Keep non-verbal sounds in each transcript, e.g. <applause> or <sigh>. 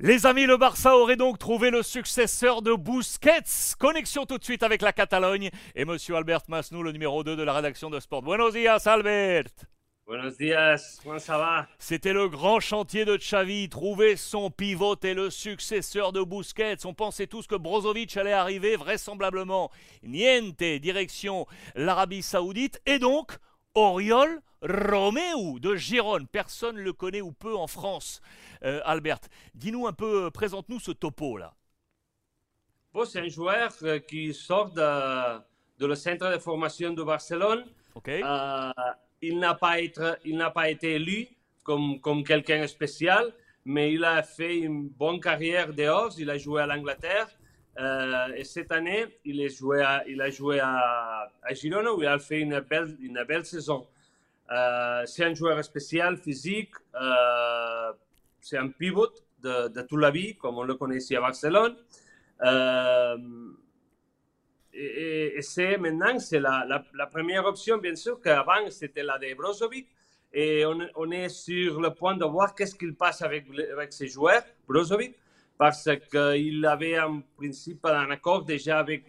Les amis, le Barça aurait donc trouvé le successeur de Busquets. Connexion tout de suite avec la Catalogne et monsieur Albert Masnou, le numéro 2 de la rédaction de Sport. Buenos días, Albert. Buenos días, comment ça va? C'était le grand chantier de Xavi, trouver son pivot et le successeur de Busquets. On pensait tous que Brozovic allait arriver, vraisemblablement. Niente, direction l'Arabie Saoudite. Et donc, Oriol Romeu de Gironne. Personne ne le connaît ou peu en France. Euh, Albert, dis-nous un peu, euh, présente-nous ce topo là. Bon, c'est un joueur euh, qui sort de, de, le centre de formation de Barcelone. Okay. Euh, il n'a pas, pas été élu comme, comme quelqu'un spécial, mais il a fait une bonne carrière dehors. Il a joué à l'Angleterre. Euh, et cette année, il a joué à, il a joué à, à Girona où il a fait une belle, une belle saison. Euh, c'est un joueur spécial, physique. Euh, c'est un pivot de, toute la vie, comme on le connaît ici à Barcelone. Euh, et, c'est maintenant, c'est la, première option, bien sûr, qu'avant c'était la de Brozovic. Et on, est sur le point de voir qu'est-ce qu'il passe avec, avec ces joueurs, Brozovic, parce qu'il avait en principe un accord déjà avec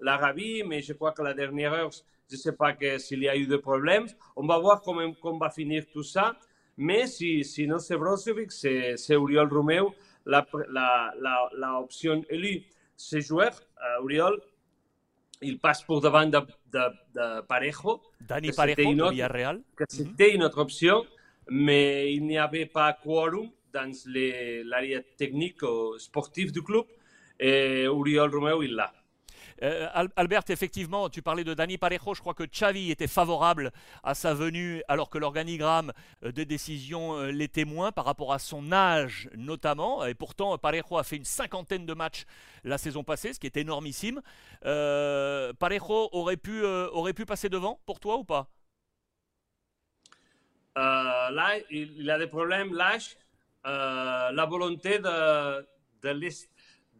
l'Arabie, mais je crois que la dernière heure, je ne sais pas s'il y a eu des problèmes. On va voir comment, comment va finir tout ça. Mais si, si no c'est Brozovic, c'est Oriol Romeu la, la, la, la, option élue. Ce joueur, uh, Oriol, il passe pour devant de, de, de Parejo. Dani Parejo de Villarreal. Que c'était mm -hmm. une autre option, mais il n'y avait pas quórum dans l'àrea technique ou sportive du club. Et Oriol Romeu, il l'a. Euh, Albert, effectivement, tu parlais de Dani Parejo. Je crois que Xavi était favorable à sa venue, alors que l'organigramme des décisions euh, l'était moins par rapport à son âge notamment. Et pourtant, Parejo a fait une cinquantaine de matchs la saison passée, ce qui est énormissime. Euh, Parejo aurait pu, euh, aurait pu passer devant pour toi ou pas? Là, il, a des problèmes la volonté de, de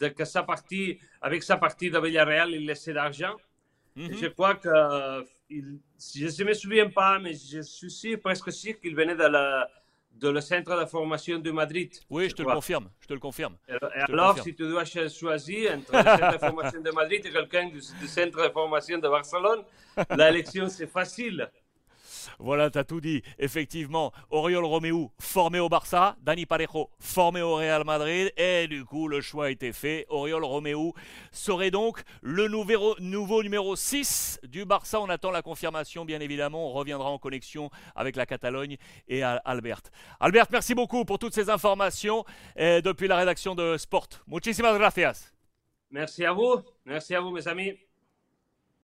de que sa partie, avec sa partie de Villarreal, il laissait d'argent. Mm -hmm. Je crois que, il, je ne me souviens pas, mais je suis sûr, presque sûr qu'il venait de, la, de le centre de formation de Madrid. Oui, je, je te crois. le confirme. Je te le confirme. Et, et alors, si tu dois choisir entre le centre de formation de Madrid et quelqu'un du, du, centre de formation de Barcelone, <laughs> l'élection, c'est facile. Voilà, tu as tout dit. Effectivement, Oriol Romeu formé au Barça, Dani Parejo formé au Real Madrid, et du coup, le choix a été fait. Oriol Romeu serait donc le nouveau, nouveau numéro 6 du Barça. On attend la confirmation, bien évidemment. On reviendra en connexion avec la Catalogne et Albert. Albert, merci beaucoup pour toutes ces informations depuis la rédaction de Sport. Muchísimas gracias. Merci à vous. Merci à vous, mes amis.